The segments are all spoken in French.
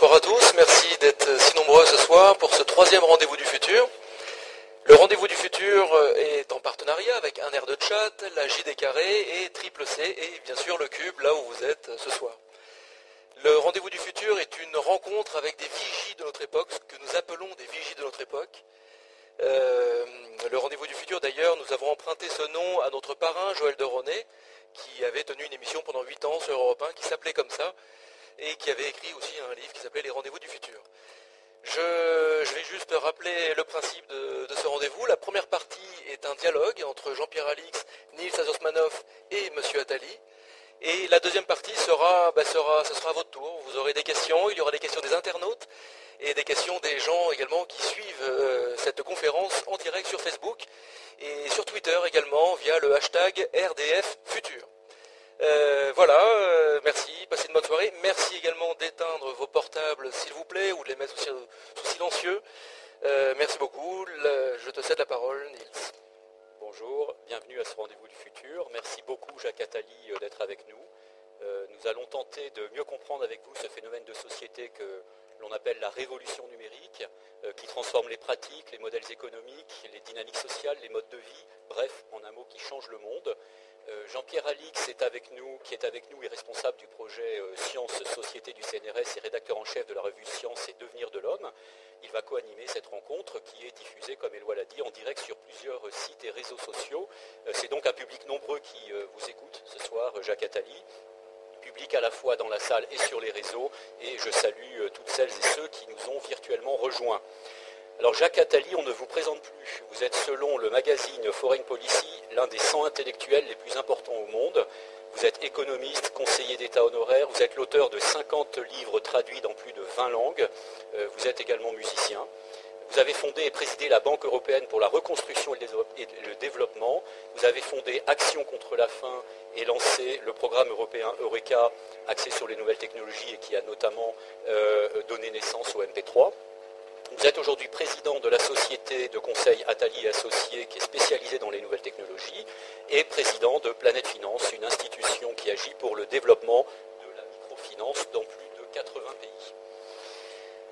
bonsoir à tous. Merci d'être si nombreux ce soir pour ce troisième rendez-vous du futur. Le rendez-vous du futur est en partenariat avec un air de chat, la JD Carré et Triple C et bien sûr le Cube, là où vous êtes ce soir. Le rendez-vous du futur est une rencontre avec des vigies de notre époque, ce que nous appelons des vigies de notre époque. Euh, le rendez-vous du futur, d'ailleurs, nous avons emprunté ce nom à notre parrain, Joël de Ronet, qui avait tenu une émission pendant 8 ans sur Europe 1 qui s'appelait comme ça, et qui avait écrit aussi un livre qui s'appelait Les rendez-vous du futur. Je, vais juste rappeler le principe de, ce rendez-vous. La première partie est un dialogue entre Jean-Pierre Alix, Nils Azosmanov et M. Attali. Et la deuxième partie sera, bah, sera, ce sera à votre tour. Vous aurez des questions, il y aura des questions des internautes et des questions des gens également qui suivent euh, cette conférence en direct sur Facebook et sur Twitter également via le hashtag RDF Futur. Euh, voilà, euh, merci, passez une bonne soirée. Merci également d'éteindre vos portables s'il vous plaît ou de les mettre sous, silencieux. merci beaucoup. je te cède la parole, Nils. Bonjour, bienvenue à ce rendez-vous du futur. Merci beaucoup Jacques Attali euh, d'être avec nous. Euh, nous allons tenter de mieux comprendre avec vous ce phénomène de société que l'on appelle la révolution numérique, euh, qui transforme les pratiques, les modèles économiques, les dynamiques sociales, les modes de vie, bref, en un mot, qui change le monde. Jean-Pierre Alix est avec nous, qui est avec nous et responsable du projet Sciences Société du CNRS et rédacteur en chef de la revue Science et Devenir de l'Homme. Il va co-animer cette rencontre qui est diffusée, comme Éloi l'a dit, en direct sur plusieurs sites et réseaux sociaux. Euh, c'est donc un public nombreux qui euh, vous écoute ce soir, Jacques Attali public à la fois dans la salle et sur les réseaux, et je salue euh, toutes celles et ceux qui nous ont virtuellement rejoints. Alors Jacques Attali, on ne vous présente plus. Vous êtes selon le magazine Foreign Policy l'un des 100 intellectuels les plus importants au monde. Vous êtes économiste, conseiller d'État honoraire, vous êtes l'auteur de 50 livres traduits dans plus de 20 langues, euh, vous êtes également musicien. Vous avez fondé et présidé la Banque européenne pour la reconstruction et le développement. Vous avez fondé Action contre la faim et lancé le programme européen Eureka axé sur les nouvelles technologies et qui a notamment euh, donné naissance au MP3. Vous êtes aujourd'hui président de la société de conseil Atali Associés qui est spécialisée dans les nouvelles technologies et président de Planète Finance, une institution qui agit pour le développement de la microfinance dans plus de 80 pays.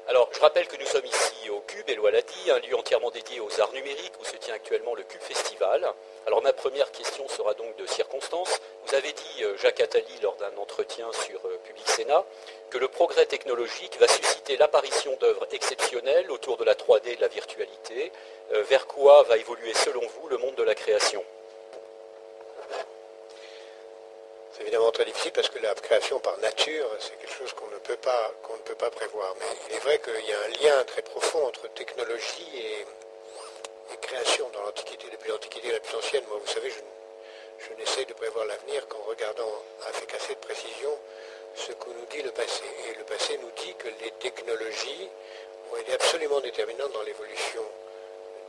Alors, je rappelle que nous sommes ici au Cube, Éloi l'a dit, un lieu entièrement dédié aux arts numériques où se tient actuellement le Cube Festival. Alors, ma première question sera donc de circonstance. Vous avez dit, euh, Jacques Attali, lors d'un entretien sur euh, Public Sénat, que le progrès technologique va susciter l'apparition d'œuvres exceptionnelles autour de la 3D et de la virtualité. Euh, vers quoi va évoluer, selon vous, le monde de la création? C'est évidemment très difficile parce que la création par nature, c'est quelque chose qu'on ne, peut pas, qu'on ne peut pas prévoir. Mais il est vrai qu'il y a un lien très profond entre technologie et, création dans l'Antiquité, depuis l'Antiquité la plus ancienne. Moi, vous savez, je, je n'essaye de prévoir l'avenir qu'en regardant avec assez de précision ce que nous dit le passé. Et le passé nous dit que les technologies ont été absolument déterminantes dans l'évolution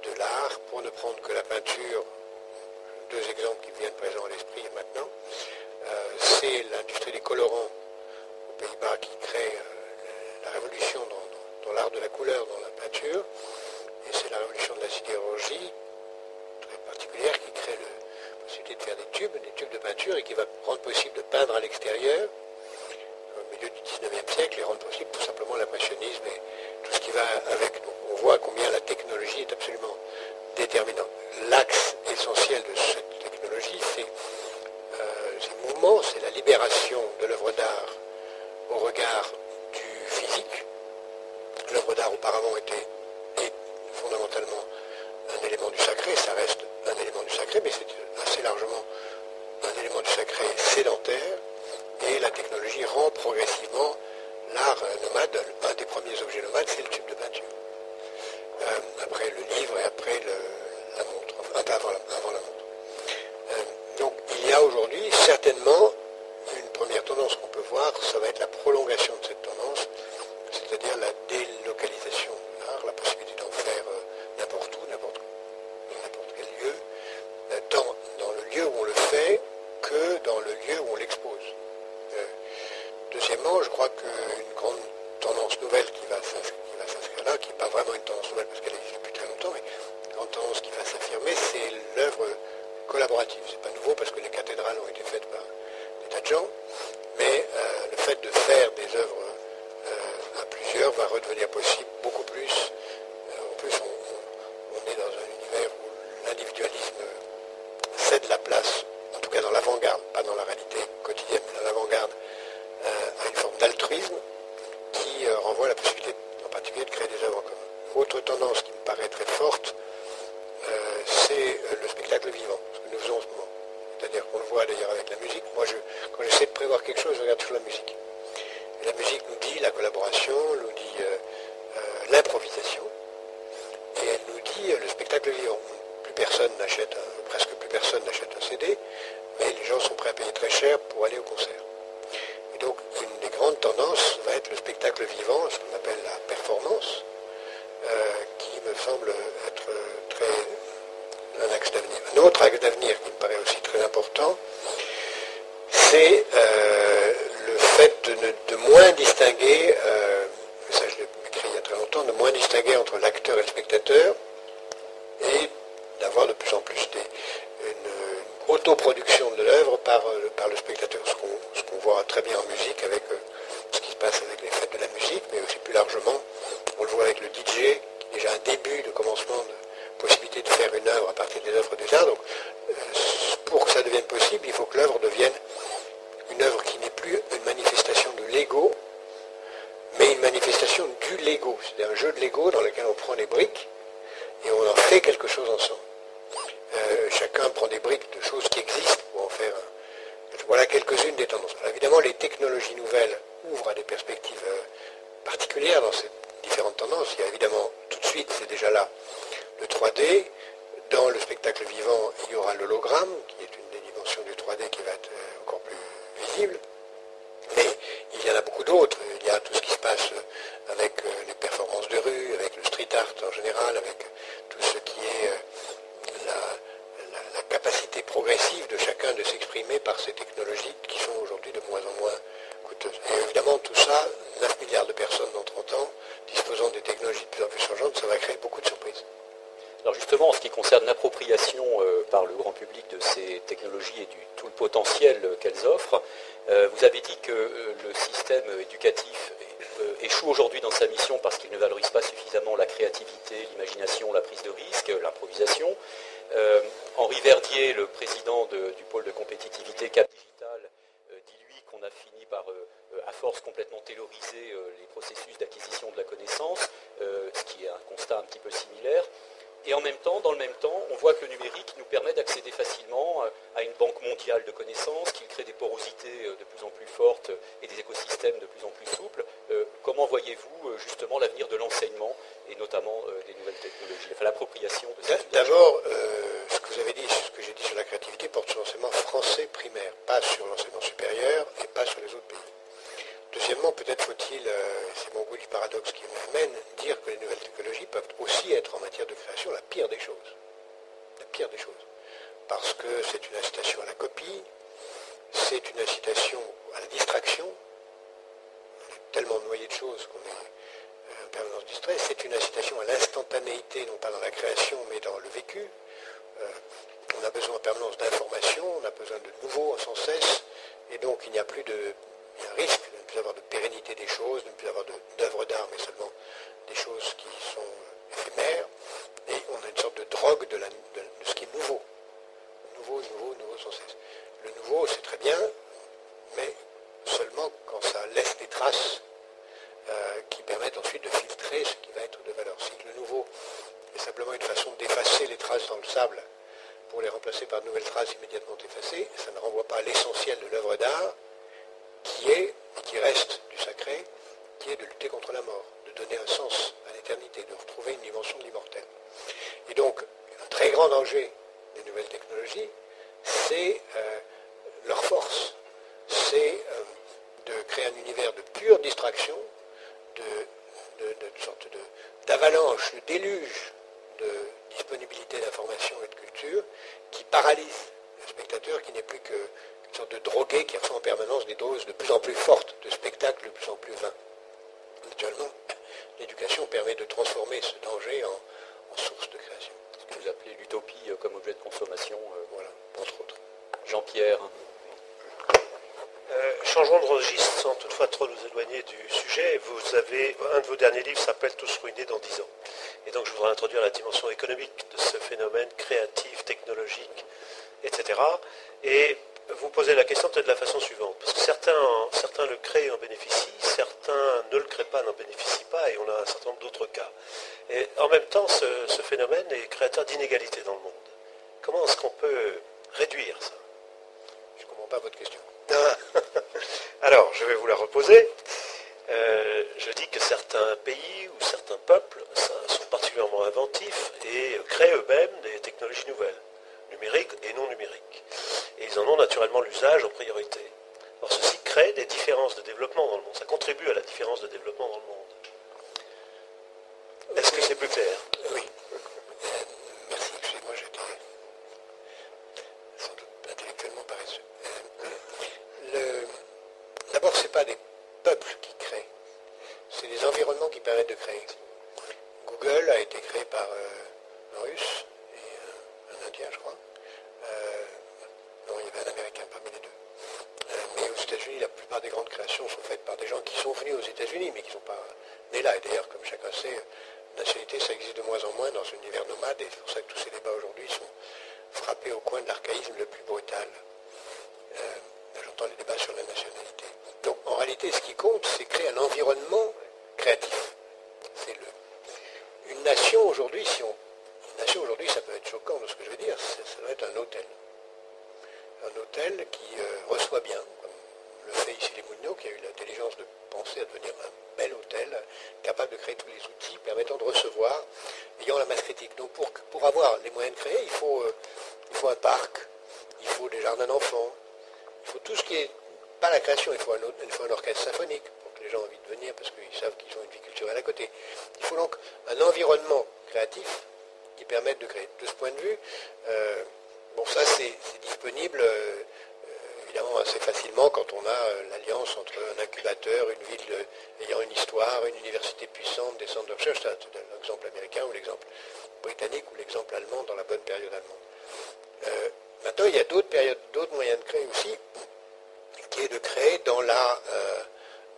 de l'art, pour ne prendre que la peinture, deux exemples qui viennent présents à l'esprit maintenant. Euh, c'est l'industrie des colorants aux Pays-Bas qui crée euh, la révolution dans, l'art de la couleur, dans la peinture. Et c'est la révolution de la sidérurgie, très particulière, qui crée la possibilité de faire des tubes, des tubes de peinture, et qui va rendre possible de peindre à l'extérieur le 3D. Dans le spectacle vivant, il y aura l'hologramme, qui est une des dimensions du 3D qui va être euh, encore plus visible. Mais il y en a beaucoup d'autres. Il y a tout ce qui se passe avec euh, les performances de rue, avec le street art en général, avec tout ce qui est euh, la, capacité progressive de chacun de s'exprimer par ces technologies qui sont aujourd'hui de moins en moins Et évidemment, tout ça, 9 milliards de personnes dans 30 ans, disposant des technologies de plus en plus changeantes, ça va créer beaucoup de surprises. Alors justement, en ce qui concerne l'appropriation euh, par le grand public de ces technologies et du tout le potentiel qu'elles offrent, euh, vous avez dit que euh, le système éducatif échoue aujourd'hui dans sa mission parce qu'il ne valorise pas suffisamment la créativité, l'imagination, la prise de risque, l'improvisation. Henri Verdier, le président du pôle de compétitivité Cap Digital, dit lui qu'on a fini par, à force, complètement tayloriser les processus d'acquisition de la connaissance, ce qui est un constat un petit peu similaire. Et en même temps, dans le même temps, on voit que le numérique nous permet d'accéder facilement euh, à une banque mondiale de connaissances, qu'il crée des porosités euh, de plus en plus fortes et des écosystèmes de plus en plus souples. Euh, comment voyez-vous justement l'avenir de l'enseignement et notamment des nouvelles technologies, enfin l'appropriation de ces D'abord, ce que vous avez dit, ce que j'ai dit sur la créativité porte sur l'enseignement français primaire, pas sur l'enseignement supérieur et pas sur les autres pays. Deuxièmement, peut-être faut-il, euh, c'est mon goût du paradoxe qui m'amène, dire que les nouvelles technologies peuvent aussi être en matière de création la pire des choses. La pire des choses. Parce que c'est une incitation à la copie, c'est une incitation à la distraction. On est tellement noyé de choses qu'on est euh, en permanence distrait. C'est une incitation à l'instantanéité, non pas dans la création, mais dans le vécu. Euh, on a besoin en permanence d'informations, on a besoin de nouveaux sans cesse, et donc il n'y a plus de risque avoir de pérennité des choses, de ne plus avoir d'œuvres d'art, mais seulement des choses qui sont éphémères. Et on a une sorte de drogue de, ce qui est nouveau. Nouveau, nouveau, nouveau sans cesse. Le nouveau, c'est très bien, mais seulement quand ça laisse des traces euh, qui permettent ensuite de filtrer ce qui va être de valeur. Si le nouveau est simplement une façon d'effacer les traces dans le sable pour les remplacer par de nouvelles traces immédiatement effacées, ça ne renvoie pas à l'essentiel de l'œuvre d'art, qui est, et qui reste du sacré, qui est de lutter contre la mort, de donner un sens à l'éternité, de retrouver une dimension de l'immortel. Et donc, un très grand danger des nouvelles technologies, c'est euh, leur force, c'est euh, de créer un univers de pure distraction, de, de, de, sorte d'avalanche, de déluge de disponibilité d'information et de culture qui paralyse le spectateur qui n'est plus que sorte de drogué qui reçoit en permanence des doses de plus en plus fortes de spectacles de plus en plus vains. Naturellement, l'éducation permet de transformer ce danger en, source de création. Ce que vous appelez l'utopie euh, comme objet de consommation. Euh, voilà, entre autres. Jean-Pierre. Euh, changeons de registre sans toutefois trop nous éloigner du sujet. Vous avez, un de vos derniers livres s'appelle Tous ruinés dans 10 ans. Et donc je voudrais introduire la dimension économique de ce phénomène créatif, technologique, etc. Et vous posez la question peut-être de la façon suivante. Parce que certains, le créent et en bénéficient, certains ne le créent pas, n'en bénéficient pas, et on a un certain nombre d'autres cas. Et en même temps, ce phénomène est créateur d'inégalités dans le monde. Comment est-ce qu'on peut réduire ça Je ne comprends pas votre question. Alors, je vais vous la reposer. Euh, je dis que certains pays ou certains peuples sont particulièrement inventifs et créent eux-mêmes des technologies nouvelles, numériques et non numériques. Et ils en ont l'usage en priorité. Alors ceci crée des différences de développement dans le monde. Ça contribue à la différence de développement dans le monde. Est-ce que c'est plus clair Oui. Merci, excusez-moi, j'étais sans doute intellectuellement paresseux. Le... D'abord, ce n'est pas des peuples qui créent, c'est des environnements qui permettent de créer. Google a été créé par euh, un russe et euh, un indien, je crois. Euh, non, il y avait un américain parmi les deux. mais aux États-Unis, la plupart des grandes créations sont faites par des gens qui sont venus aux États-Unis, mais qui ne sont pas nés là. Et d'ailleurs, comme chacun sait, nationalité, ça existe de moins en moins dans un univers nomade, et c'est pour ça que tous ces débats aujourd'hui sont frappés au coin de l'archaïsme le plus brutal. J'entends les débats sur la nationalité. Donc en réalité, ce qui compte, c'est créer un environnement créatif. C'est le... Une nation aujourd'hui, si on... Une nation aujourd'hui, ça peut être choquant de ce que je veux dire, ça doit être un hôtel. Un hôtel qui euh, reçoit bien, comme le fait ici les Moulineaux, qui a eu l'intelligence de penser à devenir un bel hôtel, capable de créer tous les outils permettant de recevoir, ayant la masse critique. Donc pour, pour avoir les moyens de créer, il faut, euh, il faut un parc, il faut des jardins d'enfants, il faut tout ce qui est pas la création, il un, orchestre symphonique pour que les gens aient envie de venir parce qu'ils savent qu'ils ont une vie culturelle à côté. Il faut donc un environnement créatif qui permette de créer. De ce point de vue, euh, bon ça c'est disponible euh, évidemment assez facilement quand on a euh, l'alliance entre un incubateur, une ville euh, ayant une histoire, une université puissante, des centres de recherche, l'exemple américain ou l'exemple britannique ou l'exemple allemand dans la bonne période allemande. maintenant, il y a d'autres périodes, d'autres moyens de créer aussi, qui est de créer dans la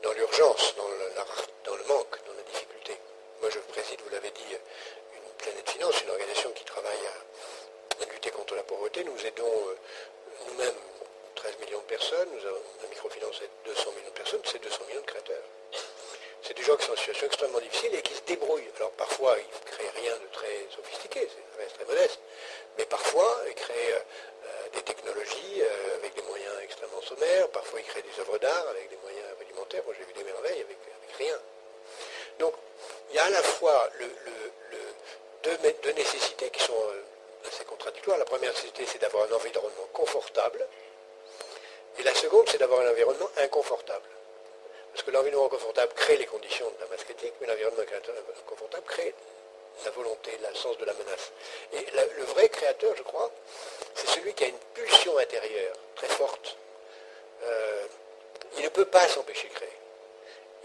dans l'urgence, dans le, dans le manque, dans la difficulté. Moi, je préside, vous l'avez dit, une planète finance, une organisation qui travaille à, lutter contre la pauvreté. Nous aidons nous-mêmes 13 millions de personnes, nous avons un microfinance de 200 millions de personnes, c'est 200 millions de créateurs. C'est des gens qui sont en situation extrêmement difficile et qui se débrouillent. Alors parfois, ils ne créent rien de très sophistiqué, c'est reste très modeste, mais parfois, ils créent euh, des technologies euh, avec des moyens extrêmement sommaires, parfois ils créent des œuvres d'art avec des moyens rudimentaires, moi j'ai vu des merveilles avec, rien. Donc, il y a à la fois le, deux, nécessités qui sont euh, assez contradictoires. La première nécessité, c'est d'avoir un environnement confortable, et la seconde, c'est d'avoir un environnement inconfortable. Parce que l'environnement confortable crée les conditions de la masse critique, mais l'environnement inconfortable crée la volonté, le sens de la menace. Et le vrai créateur, je crois, c'est celui qui a une pulsion intérieure très forte. Euh, il ne peut pas s'empêcher de créer.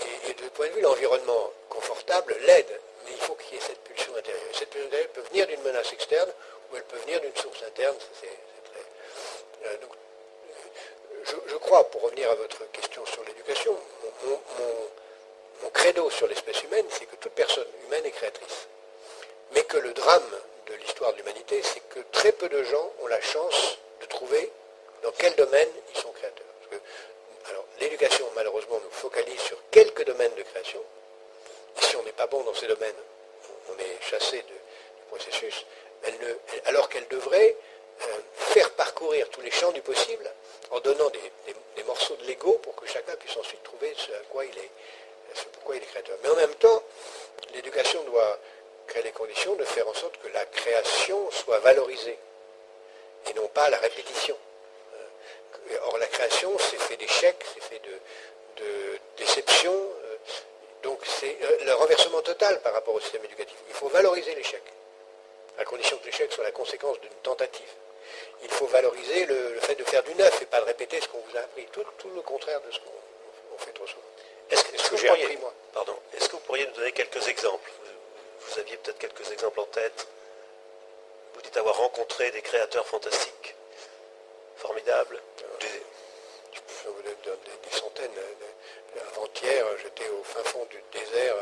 Et, et, de ce point de vue, l'environnement confortable l'aide, mais il faut qu'il y ait cette pulsion intérieure. Cette pulsion intérieure peut venir d'une menace externe ou elle peut venir d'une source interne. C'est, très, euh, je, crois, pour revenir à votre question sur l'éducation, mon, credo sur l'espèce humaine, c'est que toute personne humaine est créatrice. Mais que le drame de l'histoire de l'humanité, c'est que très peu de gens ont la chance de trouver dans quel domaine ils sont créateurs. alors, l'éducation, malheureusement, nous focalise sur quelques domaines de création. Et si on n'est pas bon dans ces domaines, on est chassé du processus, alors qu'elle devrait euh, faire parcourir tous les champs du possible en donnant des, morceaux de Lego pour que chacun puisse ensuite trouver ce à quoi il est, pourquoi il est créateur. Mais en même temps, l'éducation doit créer les conditions de faire en sorte que la création soit valorisée et non pas la répétition. Euh, or, la création, c'est fait d'échecs, c'est fait de, de déceptions. Euh, donc, c'est le renversement total par rapport au système éducatif. Il faut valoriser l'échec, à condition que l'échec soit la conséquence d'une tentative il faut valoriser le, fait de faire du neuf et pas de répéter ce qu'on vous a appris. Tout, le contraire de ce qu'on fait trop souvent. Est-ce que, j'ai appris, moi? Pardon. Est-ce que vous pourriez nous donner quelques exemples? Vous, aviez peut-être quelques exemples en tête. Vous dites avoir rencontré des créateurs fantastiques, formidables. je vous donne des, des centaines. Avant-hier, j'étais au fin fond du désert,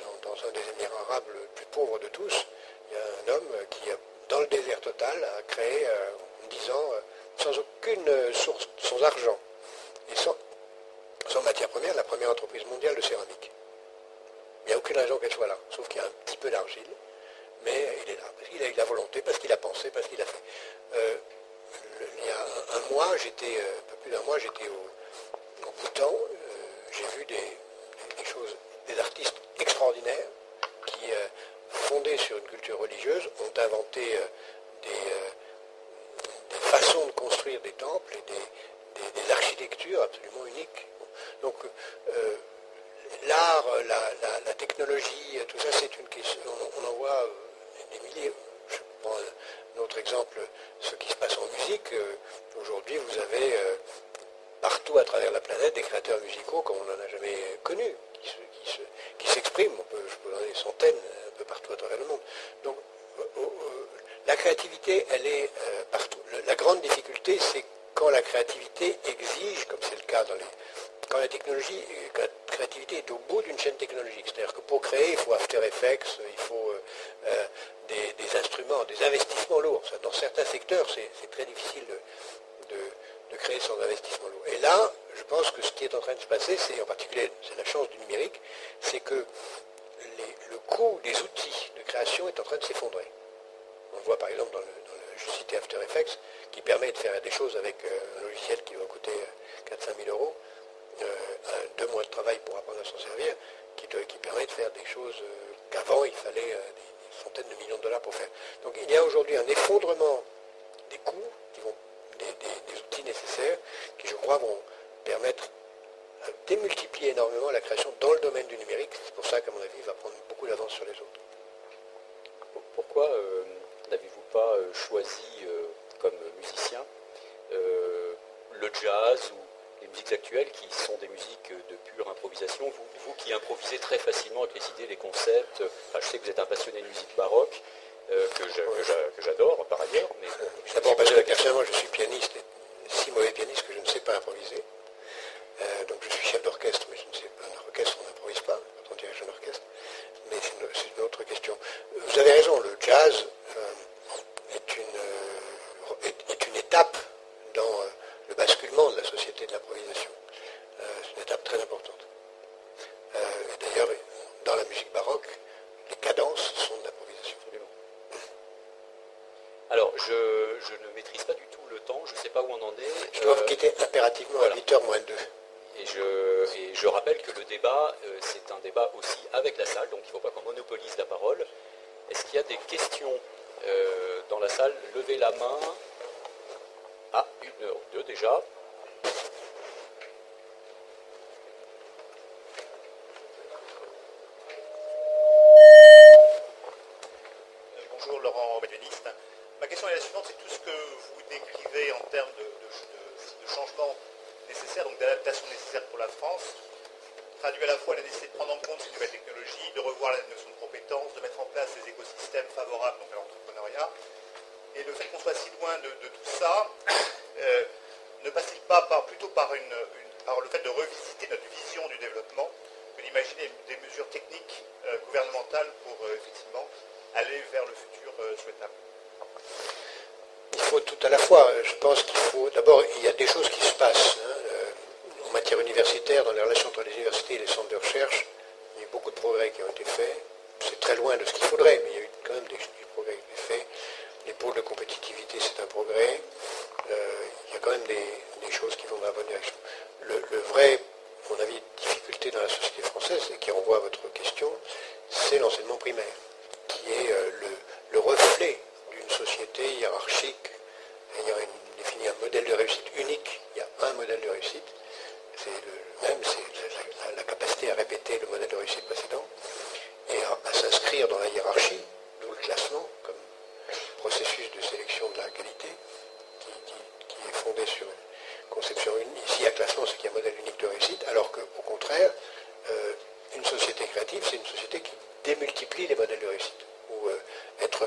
dans, dans, un des Émirats arabes le plus pauvre de tous. Il y a un homme qui, dans le désert total, a créé, en 10 ans, sans aucune source, sans argent et sans, sans matière première, la première entreprise mondiale de céramique. Il n'y a aucune raison qu'elle soit là, sauf qu'il y a un petit peu d'argile, mais il est là, parce qu'il a eu la volonté, parce qu'il a pensé, parce qu'il a fait. Euh, il y a un, mois, j'étais, euh, un peu plus d'un mois, j'étais au, au Bhoutan, euh, j'ai vu des, choses, des artistes extraordinaires qui, fondés sur une culture religieuse, ont inventé des, façons de construire des temples et des, architectures absolument uniques. Donc, l'art, la, technologie, tout ça, c'est une question. On, en voit des milliers. Je prends un autre exemple, ce qui se passe en musique. Euh, aujourd'hui, vous avez euh, partout à travers la planète des créateurs musicaux comme on n'en a jamais connu, s'expriment. je peux donner des centaines un peu partout à travers le monde. Donc, euh, la créativité, elle est partout. La grande difficulté, c'est quand la créativité exige, comme c'est le cas dans les, quand la technologie, la créativité est au bout d'une chaîne technologique. C'est-à-dire que pour créer, il faut After Effects, il faut euh, euh, des, instruments, des investissements lourds. Dans certains secteurs, c'est très difficile de, créer sans investissement lourd. Et là, je pense que ce qui est en train de se passer, c'est en particulier, c'est la chance du numérique, c'est que le coût des outils de création est en train de s'effondrer. On le voit par exemple dans le, je citais After Effects, qui permet de faire des choses avec euh, un logiciel qui va coûter 4-5 000 euros. Euh, deux mois de travail pour apprendre à s'en servir, qui, permet de faire des choses euh, qu'avant il fallait euh, des, centaines de millions de dollars pour faire. Donc il y a aujourd'hui un effondrement des coûts, des, outils nécessaires, qui je crois vont permettre de démultiplier énormément la création dans le domaine du numérique. C'est pour ça qu'à mon avis, il va prendre beaucoup d'avance sur les autres. Pourquoi n'avez-vous pas choisi comme musicien le jazz ou les musiques actuelles qui sont des musiques de pure improvisation, vous, qui improvisez très facilement avec les idées, les concepts, je sais que vous êtes un passionné de musique baroque, euh, que j'adore par ailleurs. Mais, D'abord parce que personnellement je suis pianiste, si mauvais pianiste que je ne sais pas improviser. Euh, donc je suis chef d'orchestre, mais je ne sais pas, un orchestre on n'improvise pas quand on dirige un orchestre. Mais c'est une, autre question. Vous avez raison, le jazz euh, est, une, est, une étape dans le basculement de la société de l'improvisation. Euh, c'est une étape très importante. Euh, d'ailleurs, dans la musique baroque, les cadences sont de l'improvisation. Alors, je, ne maîtrise pas du tout le temps, je ne sais pas où on en est. Je dois vous euh, quitter impérativement à 8h moins 2. Et je, je, rappelle que le débat, c'est un débat aussi avec la salle, donc il ne faut pas qu'on monopolise la parole. Est-ce qu'il y a des questions dans la salle Levez la main. Ah, une heure deux déjà. Bonjour Laurent Bédéniste. Ma question est la suivante, c'est tout ce que vous décrivez en termes de, de, changements nécessaires, donc d'adaptation nécessaire pour la France, traduit à la fois la nécessité de prendre en compte ces nouvelles technologies, de revoir la notion de compétences, de mettre en place des écosystèmes favorables donc à l'entrepreneuriat, et le fait qu'on soit si loin de, tout ça, euh, ne passe-t-il pas plutôt par, une, le fait de revisiter notre vision du développement que d'imaginer des mesures techniques euh, gouvernementales pour euh, effectivement aller vers le futur souhaitable Il faut tout à la fois. Je pense qu'il faut. D'abord, il y a des choses qui se passent hein, en matière universitaire, dans les relations entre les universités et les centres de recherche. Il y a eu beaucoup de progrès qui ont été faits. C'est très loin de ce qu'il faudrait, mais il y a eu quand même des, progrès qui ont été faits les pôles de compétitivité, c'est un progrès. Euh, il y a quand même des, choses qui vont dans la bonne direction. Le, vrai, à mon avis, difficulté dans la société française, et qui renvoie à votre question, c'est l'enseignement primaire, qui est euh, le, reflet d'une société hiérarchique, ayant défini un modèle de réussite unique. Il y a un modèle de réussite. C'est le même, c'est la, capacité à répéter le modèle de réussite précédent et à s'inscrire dans la hiérarchie, d'où le classement, comme processus de sélection de la qualité qui, est fondé sur une conception unique. S'il y a classement, c'est qu'il y a un modèle unique de réussite, alors qu'au contraire, euh, une société créative, c'est une société qui démultiplie les modèles de réussite. Où euh, être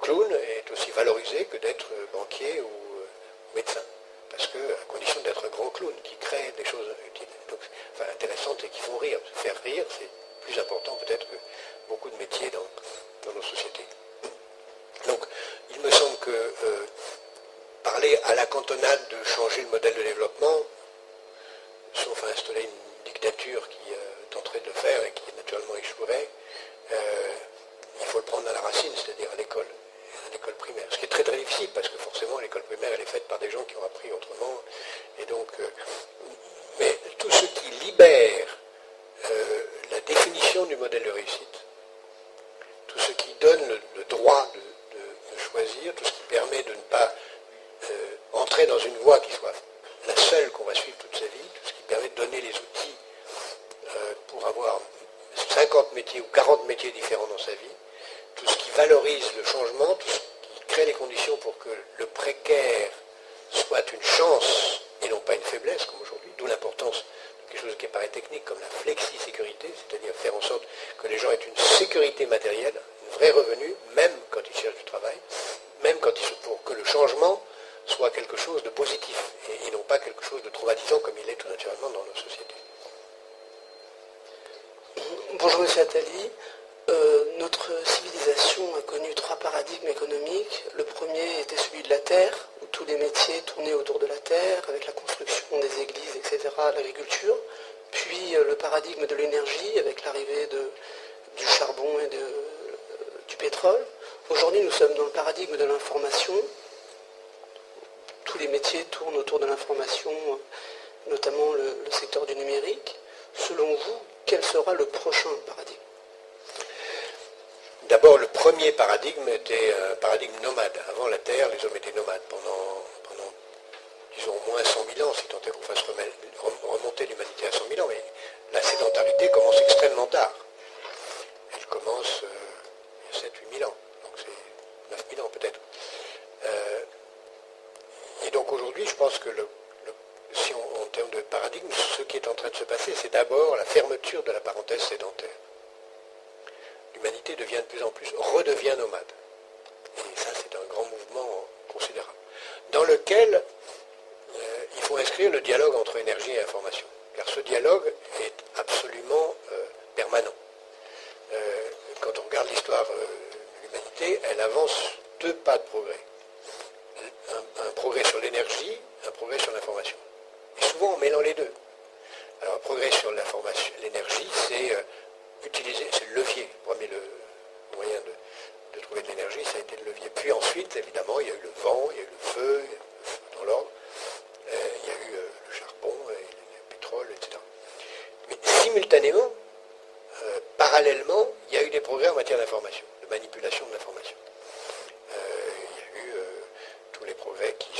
clown est aussi valorisé que d'être banquier ou euh, médecin. Parce qu'à condition d'être grand intéressantes et qui font rire. Faire rire, c'est plus important peut-être que beaucoup de métiers dans, nos sociétés. Donc, il me semble que euh, parler à la cantonade de changer le modèle de développement, sauf à installer une dictature qui euh, tenterait de le faire et qui naturellement échouerait, euh, il faut le prendre à la racine, c'est-à-dire à l'école, à l'école primaire. Ce qui est très très difficile parce que forcément l'école primaire elle est faite par des gens qui ont appris autrement. Et donc, mais tout ce qui libère la définition du modèle de réussite, tout ce qui donne le, droit de, choisir, tout ce qui permet de ne pas euh, entrer dans une voie qui soit la seule qu'on va suivre toute sa vie, tout ce qui permet de donner les outils euh, pour avoir 50 métiers ou 40 métiers différents dans sa vie, tout ce qui valorise le changement, tout ce qui crée les conditions pour que le précaire soit une chance et non pas une faiblesse comme aujourd'hui, d'où l'importance de quelque chose qui paraît technique comme la flexi-sécurité, c'est-à-dire faire en sorte que les gens aient une sécurité matérielle, un vrai revenu, même quand ils cherchent du travail, même quand ils, pour que le changement soit quelque chose de positif et, non pas quelque chose de traumatisant comme il est tout naturellement dans nos sociétés. Bonjour Monsieur Attali. Euh, notre civilisation a connu trois paradigmes économiques. Le premier était celui de la terre, où tous les métiers tournaient autour de la terre, avec la construction des églises, etc., l'agriculture. Puis euh, le paradigme de l'énergie, avec l'arrivée du charbon et du pétrole. Aujourd'hui, nous sommes dans le paradigme de l'information. Tous les métiers tournent autour de l'information, notamment le, le secteur du numérique. Selon vous, quel sera le prochain paradigme D'abord, le premier paradigme était un paradigme nomade. Avant la Terre, les hommes étaient nomades pendant, pendant disons, au moins 100 000 ans, si tant est qu'on fasse remonter l'humanité à 100 000 ans. Mais la sédentarité commence extrêmement tard. Elle commence euh, il y a 7 000 8 000 ans. Donc c'est 9 000 ans peut-être. Euh, et donc aujourd'hui, je pense que le, si on, en termes de paradigme, ce qui est en train de se passer, c'est d'abord la fermeture de la sédentaire l'humanité devient de plus en plus, redevient nomade. Et ça, c'est un grand mouvement considérable. Dans lequel euh, il faut inscrire le dialogue entre énergie et information. Car ce dialogue est absolument euh, permanent. Euh, quand on regarde l'histoire de l'humanité, elle avance deux pas de progrès. Un, progrès sur l'énergie, un progrès sur l'information. Et souvent en mêlant les deux. Alors progrès sur l'énergie, c'est utiliser, c'est le levier. Le le moyen de, trouver de l'énergie, ça a été le levier. Puis ensuite, évidemment, il y a eu le vent, il y a eu le feu, dans l'ordre, euh, il y a eu euh, le charbon, et le pétrole, etc. Mais simultanément, euh, parallèlement, il y a eu des progrès en matière d'information, de manipulation de l'information. il y a eu tous les progrès qui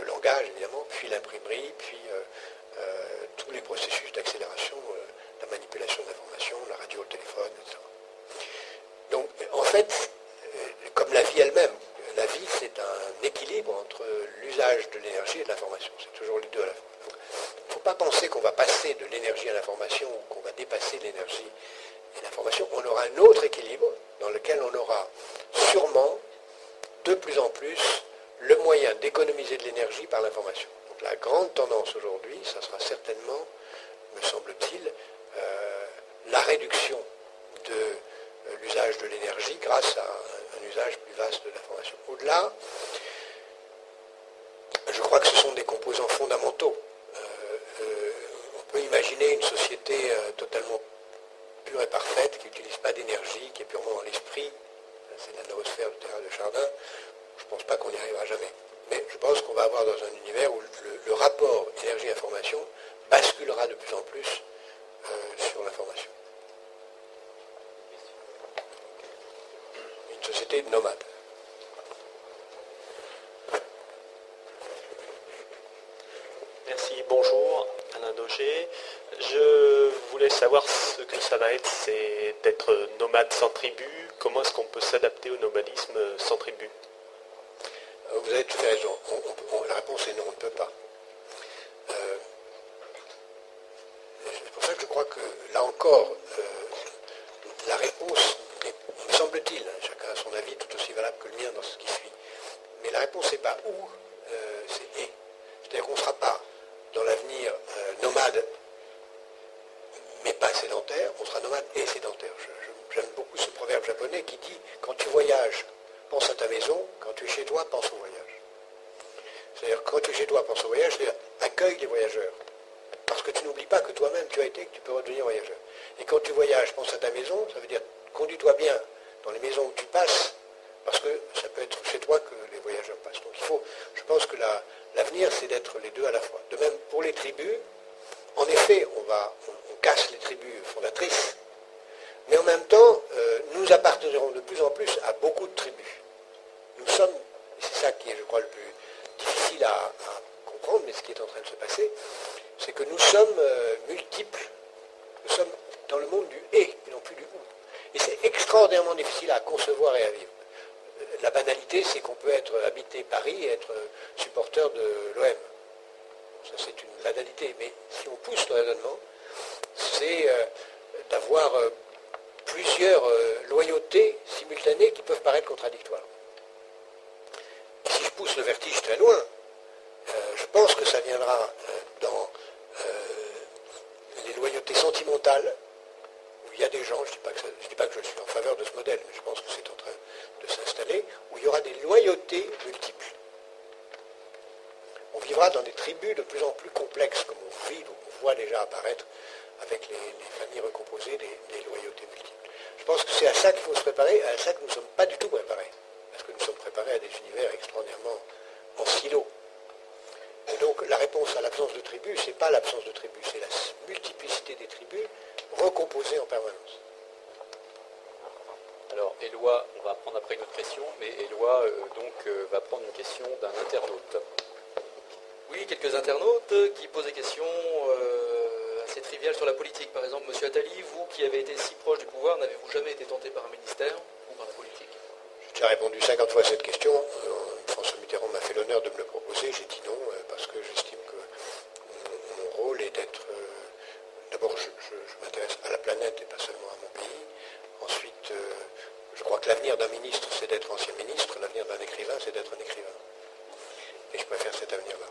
le langage évidemment, puis l'imprimerie, puis tous les processus d'accélération, euh, la manipulation d'informations, la radio, le téléphone, etc. Donc, en fait, euh, comme la vie elle-même, la vie, c'est un équilibre entre l'usage de l'énergie et de l'information. C'est toujours les deux à la fois. Il ne faut pas penser qu'on va passer de l'énergie à l'information ou qu'on va dépasser l'énergie et l'information. On aura un autre équilibre dans lequel on aura sûrement de plus en plus le moyen d'économiser de l'énergie par l'information la grande tendance aujourd'hui, ça sera certainement, me semble-t-il, euh, la réduction de euh, l'usage de l'énergie grâce à un, usage plus vaste de l'information. Au-delà, je crois que ce sont des composants fondamentaux. Euh, on peut imaginer une société totalement pure et parfaite, qui n'utilise pas d'énergie, qui est purement dans l'esprit. C'est la noosphère du terrain de Chardin. Je ne pense pas qu'on n'y arrivera jamais. Mais je pense qu'on va avoir dans un univers où le, rapport énergie-information basculera de plus en plus euh, sur l'information. Une société nomade. Merci, bonjour, Alain Daugé. Je voulais savoir ce que ça va être, c'est d'être nomade sans tribu. Comment est-ce qu'on peut s'adapter au nomadisme sans tribu? Euh, vous avez tout à fait raison. La réponse est non, on ne peut pas. Euh, c'est pour ça que je crois que, là encore, euh, la réponse, me semble-t-il, hein, chacun a son avis tout aussi valable que le mien dans ce qui suit, mais la réponse n'est pas où, c'est et. C'est-à-dire qu'on ne sera pas, dans l'avenir, nomade, mais pas sédentaire, on sera nomade et sédentaire. J'aime beaucoup ce proverbe japonais qui dit, quand tu voyages, pense à ta maison, quand tu es chez toi, pense au voyage. C'est-à-dire quand tu es chez toi, pense au voyage, c'est-à-dire accueille les voyageurs. Parce que tu n'oublies pas que toi-même tu as été, que tu peux redevenir voyageur. Et quand tu voyages, pense à ta maison, ça veut dire conduis-toi bien dans les maisons où tu passes, parce que ça peut être chez toi que les voyageurs passent. Donc il faut, je pense que l'avenir, c'est d'être les deux à la fois. De même pour les tribus, en effet, on, casse les tribus fondatrices, mais en même temps, euh, nous appartenons de plus en plus à beaucoup de tribus. Nous sommes, c'est ça qui est, je crois, le plus difficile à, comprendre, mais ce qui est en train de se passer, c'est que nous sommes euh, multiples. Nous sommes dans le monde du et, et non plus du ou. Et c'est extraordinairement difficile à concevoir et à vivre. La banalité, c'est qu'on peut être habité Paris et être supporter de l'OM. Ça, c'est une banalité. Mais si on pousse le raisonnement, c'est euh, d'avoir euh, plusieurs euh, loyautés simultanées qui peuvent paraître contradictoires. si je pousse le vertige très loin, je pense que ça viendra dans les loyautés sentimentales, il y a des gens, je ne dis, pas que je suis en faveur de ce modèle, mais je pense que c'est en train de s'installer, où il y aura des loyautés multiples. On vivra dans des tribus de plus en plus complexes, comme on vit, on voit déjà apparaître avec les, familles recomposées des, loyautés multiples. Je pense que c'est à ça qu'il faut se préparer, à ça que nous ne sommes pas du tout préparés. Parce que nous sommes préparés à des univers extraordinairement en silo. Et donc la réponse à l'absence de tribus, ce n'est pas l'absence de tribus, c'est la multiplicité des tribus recomposé en permanence. Alors, Éloi, on va prendre après une autre question, mais Éloi euh, donc, euh, va prendre une question d'un internaute. Oui, quelques internautes qui posent des questions euh, assez triviales sur la politique. Par exemple, Monsieur Attali, vous qui avez été si proche du pouvoir, n'avez-vous jamais été tenté par un ministère ou par la politique? J'ai déjà répondu 50 fois à cette question. François Mitterrand m'a fait l'honneur de me le proposer. J'ai dit non, parce que j'estime que mon rôle est d'être D'abord, je, m'intéresse à la planète et pas seulement à mon pays. Ensuite, euh, je crois que l'avenir d'un ministre, c'est d'être ancien ministre. L'avenir d'un écrivain, c'est d'être un écrivain. Et je préfère cet avenir-là.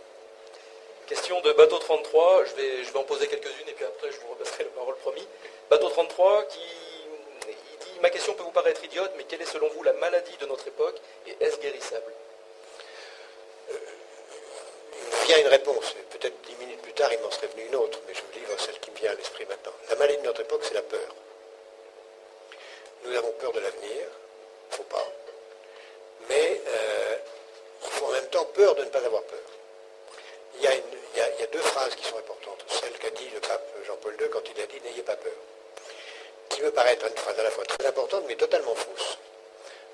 De Bateau 33. Je vais, je vais en poser quelques-unes et puis après, je vous repasserai le parole promis. Bateau 33 qui dit Ma question peut vous paraître idiote, mais quelle est selon vous la maladie de notre époque et est-ce guérissable? Il y a une réponse. Peut-être dix minutes plus tard, il m'en serait venu une autre, mais je vous livre celle qui me vient à l'esprit maintenant. La maladie de notre époque, c'est la peur. Nous avons peur de l'avenir, faut pas. Mais euh, il faut en même temps peur de ne pas avoir peur. Il y, a deux phrases qui sont importantes. Celle qu'a dit le pape Jean-Paul II quand il a dit N'ayez pas peur. Qui me paraît être une phrase à la fois très importante, mais totalement fausse.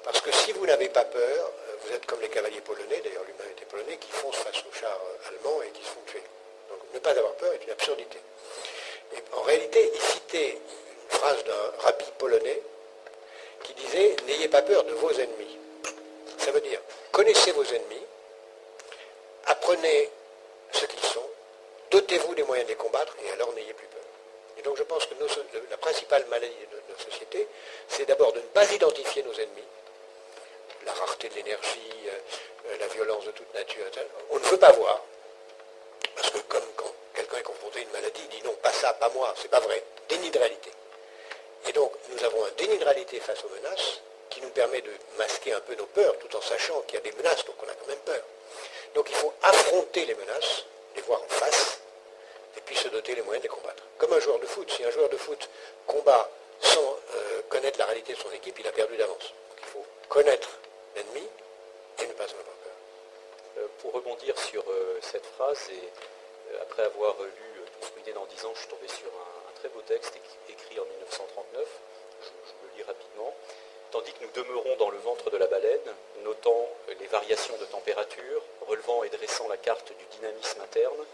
Parce que si vous n'avez pas peur, vous êtes comme les cavaliers polonais, d'ailleurs l'humanité polonais, qui foncent face aux chars allemands et qui se font tuer. Donc ne pas avoir peur est une absurdité. En réalité, il citait une phrase d'un rabbi polonais qui disait N'ayez pas peur de vos ennemis. Ça veut dire connaissez vos ennemis, apprenez ce qu'ils sont, dotez-vous des moyens de les combattre et alors n'ayez plus peur. Et donc je pense que la principale maladie de notre société, c'est d'abord de ne pas identifier nos ennemis, la rareté de l'énergie, euh, euh, la violence de toute nature. On ne veut pas voir. Parce que comme quand quelqu'un est confronté à une maladie, il dit non, pas ça, pas moi, c'est pas vrai. Déni de réalité. Et donc nous avons un déni de réalité face aux menaces qui nous permet de masquer un peu nos peurs tout en sachant qu'il y a des menaces, donc on a quand même peur. Donc il faut affronter les menaces, les voir en face, et puis se doter les moyens de les combattre. Comme un joueur de foot, si un joueur de foot combat sans euh, connaître la réalité de son équipe, il a perdu d'avance. Il faut connaître l'ennemi et ne pas en avoir peur. Euh, pour rebondir sur euh, cette phrase, et après avoir lu Tout ce dans 10 ans, je suis tombé sur un, très beau texte écrit en 1939, je, le lis rapidement. Tandis que nous demeurons dans le ventre de la baleine, notant les variations de température, relevant et dressant la carte du dynamisme interne,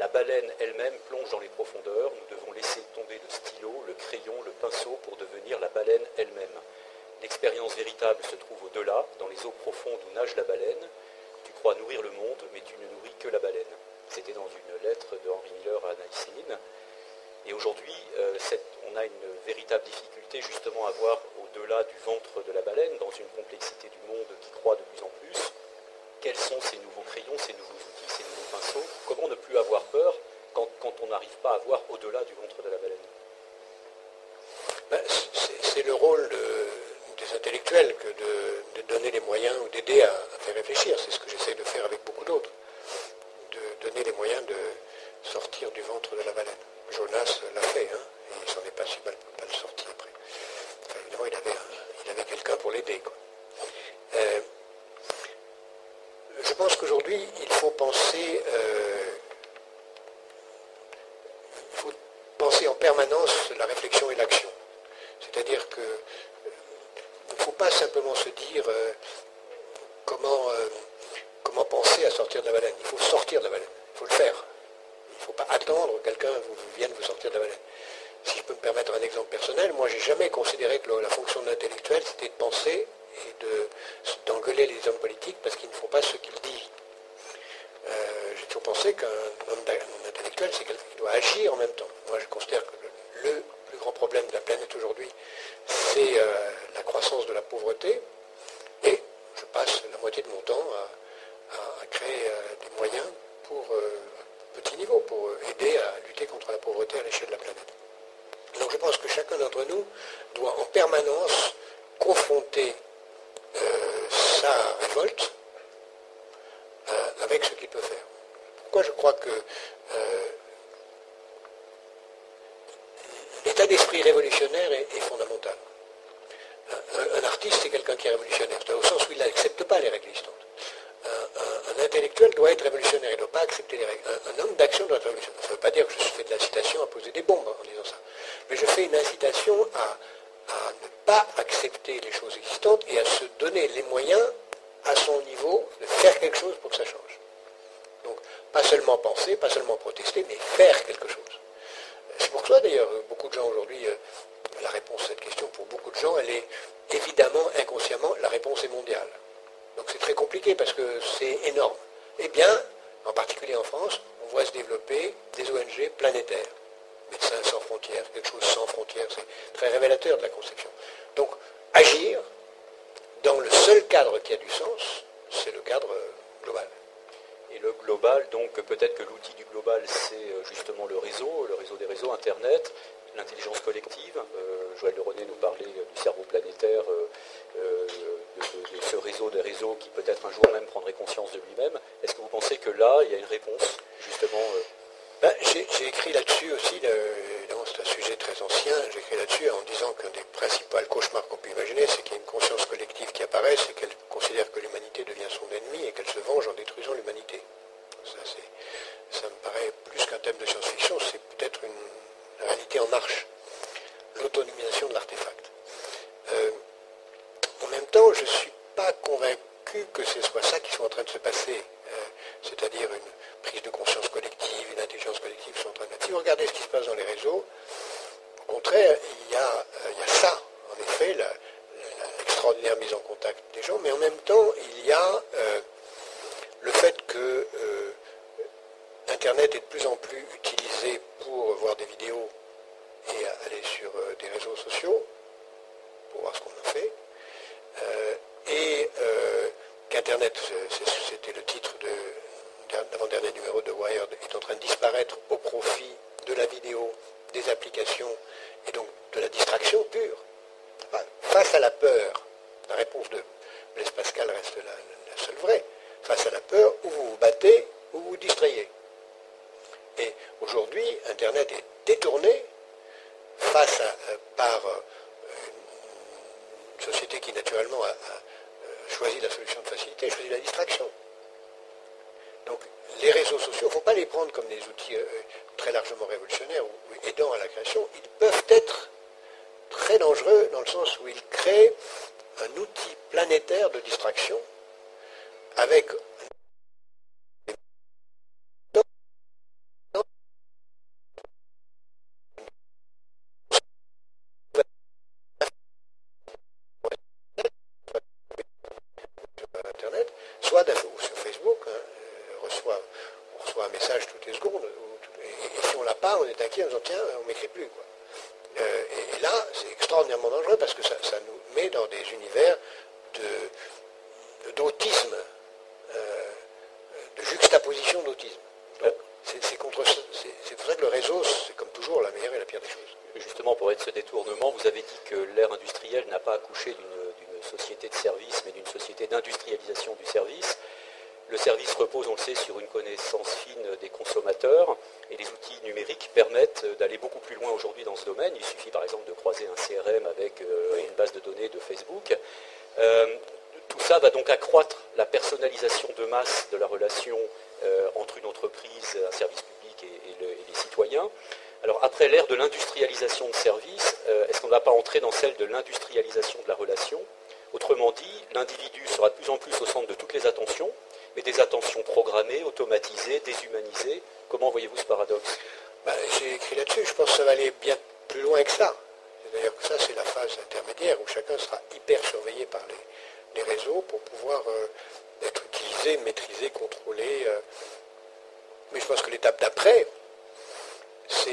la baleine elle-même plonge dans les profondeurs, nous devons laisser tomber le stylo, le crayon, le pinceau pour devenir la baleine elle-même. L'expérience véritable se trouve au-delà, dans les eaux profondes où nage la baleine. Tu crois nourrir le monde, mais tu ne nourris que la baleine. C'était dans une lettre de Henri Miller à Anaïs Et aujourd'hui, euh, on a une véritable difficulté justement à voir au-delà du ventre de la baleine, dans une complexité du monde qui croît de plus en plus, quels sont ces nouveaux crayons, ces nouveaux outils, ces nouveaux pinceaux, comment ne plus avoir peur quand, on n'arrive pas à voir au-delà du ventre de la baleine? Ben, c'est le rôle des intellectuels que de, donner les moyens ou d'aider à, faire réfléchir. C'est ce que j'essaie de faire avec beaucoup d'autres. De donner les moyens de sortir du ventre de la baleine. Jonas l'a fait, hein, et il s'en est pas si mal, sorti il avait, quelqu'un pour l'aider. Euh, je pense qu'aujourd'hui, il faut penser, euh, faut penser en permanence la réflexion et l'action. C'est-à-dire que ne faut pas simplement se dire euh, comment penser à sortir de la baleine. Il faut sortir de la baleine. Il faut le faire. Il ne faut pas attendre que quelqu'un vienne vous sortir de la baleine. Si je peux me permettre un exemple personnel, moi j'ai jamais considéré que la fonction de l'intellectuel c'était de penser et d'engueuler les hommes politiques parce qu'ils ne font pas ce qu'ils disent. Euh, j'ai toujours pensé qu'un homme, intellectuel, c'est quelqu'un qui doit agir en même temps. Moi, je considère que le, plus grand problème de la planète aujourd'hui, c'est euh, la croissance de la pauvreté. Et je passe la moitié de mon temps à, créer euh, des moyens pour petit niveau, pour aider à lutter contre la pauvreté à l'échelle de la planète. Donc je pense que chacun d'entre nous doit en permanence confronter euh, sa révolte euh, avec ce qu'il peut faire. Pourquoi je crois que euh, l'état d'esprit révolutionnaire est, fondamental. Un, artiste, c'est quelqu'un qui est révolutionnaire, au sens où il n'accepte pas les règles existantes. Un, intellectuel doit être révolutionnaire, il ne doit pas accepter les règles. Un, homme d'action doit être révolutionnaire. Ça ne veut pas dire que je fais de l'incitation à poser des bombes en disant ça. Mais je fais une incitation à à ne pas accepter les choses existantes et à se donner les moyens à son niveau de faire quelque chose pour que ça change. Donc, pas seulement penser, pas seulement protester, mais faire quelque chose. C'est pour ça d'ailleurs, beaucoup de gens aujourd'hui, euh, la réponse à cette question, pour beaucoup de gens, elle est évidemment, inconsciemment, la réponse est mondiale. Donc c'est très compliqué parce que c'est énorme. Eh bien, en particulier en France, on voit se développer des ONG planétaires. Médecins sans frontières, quelque chose sans frontières, c'est très révélateur de la conception. Donc, agir dans le seul cadre qui a du sens, c'est le cadre global. Et le global, donc peut-être que l'outil du global, c'est euh, justement le réseau, le réseau des réseaux, Internet, l'intelligence collective. Euh, Joël de René nous parlait du cerveau planétaire, euh, de, ce réseau des réseaux qui peut-être un jour même prendrait conscience de lui-même. Est-ce que vous pensez que là, il y a une réponse, justement ben, j'ai écrit là-dessus aussi, c'est un sujet très ancien, j'ai écrit là-dessus en disant qu'un des principaux cauchemars qu'on peut imaginer, c'est qu'il y a une conscience collective qui apparaisse et qu'elle considère que l'humanité devient son ennemi et qu'elle se venge en détruisant l'humanité. Ça, me paraît plus qu'un thème de science-fiction, c'est peut-être une réalité en marche, l'autonomisation de l'artefact. Euh, en même temps, je ne suis pas convaincu que ce soit ça qui soit en train de se passer, euh, c'est-à-dire une prise de conscience collective, une intelligence collective sont en train de Si vous regardez ce qui se passe dans les réseaux, au contraire, il y a, euh, ça, en effet, l'extraordinaire mise en contact des gens, mais en même temps, il y a euh, le fait que euh, Internet est de plus en plus utilisé pour voir des vidéos et aller sur des réseaux sociaux, pour voir ce qu'on a fait, et qu'Internet, c'était le titre de l'avant-dernier numéro de Wired, est en train de disparaître au profit de la vidéo, des applications et donc de la distraction pure. Face à la peur, la réponse de Blaise Pascal reste la, seule vraie. Face à la peur, ou vous vous battez, ou vous vous distrayez. Et aujourd'hui, Internet est détourné face à, euh, par euh, une société qui naturellement a, a choisi la solution de facilité, a choisi la distraction. Donc les réseaux sociaux, il ne faut pas les prendre comme des outils euh, très largement révolutionnaires ou Ils peuvent être très dangereux dans le sens où ils créent un outil planétaire de distraction avec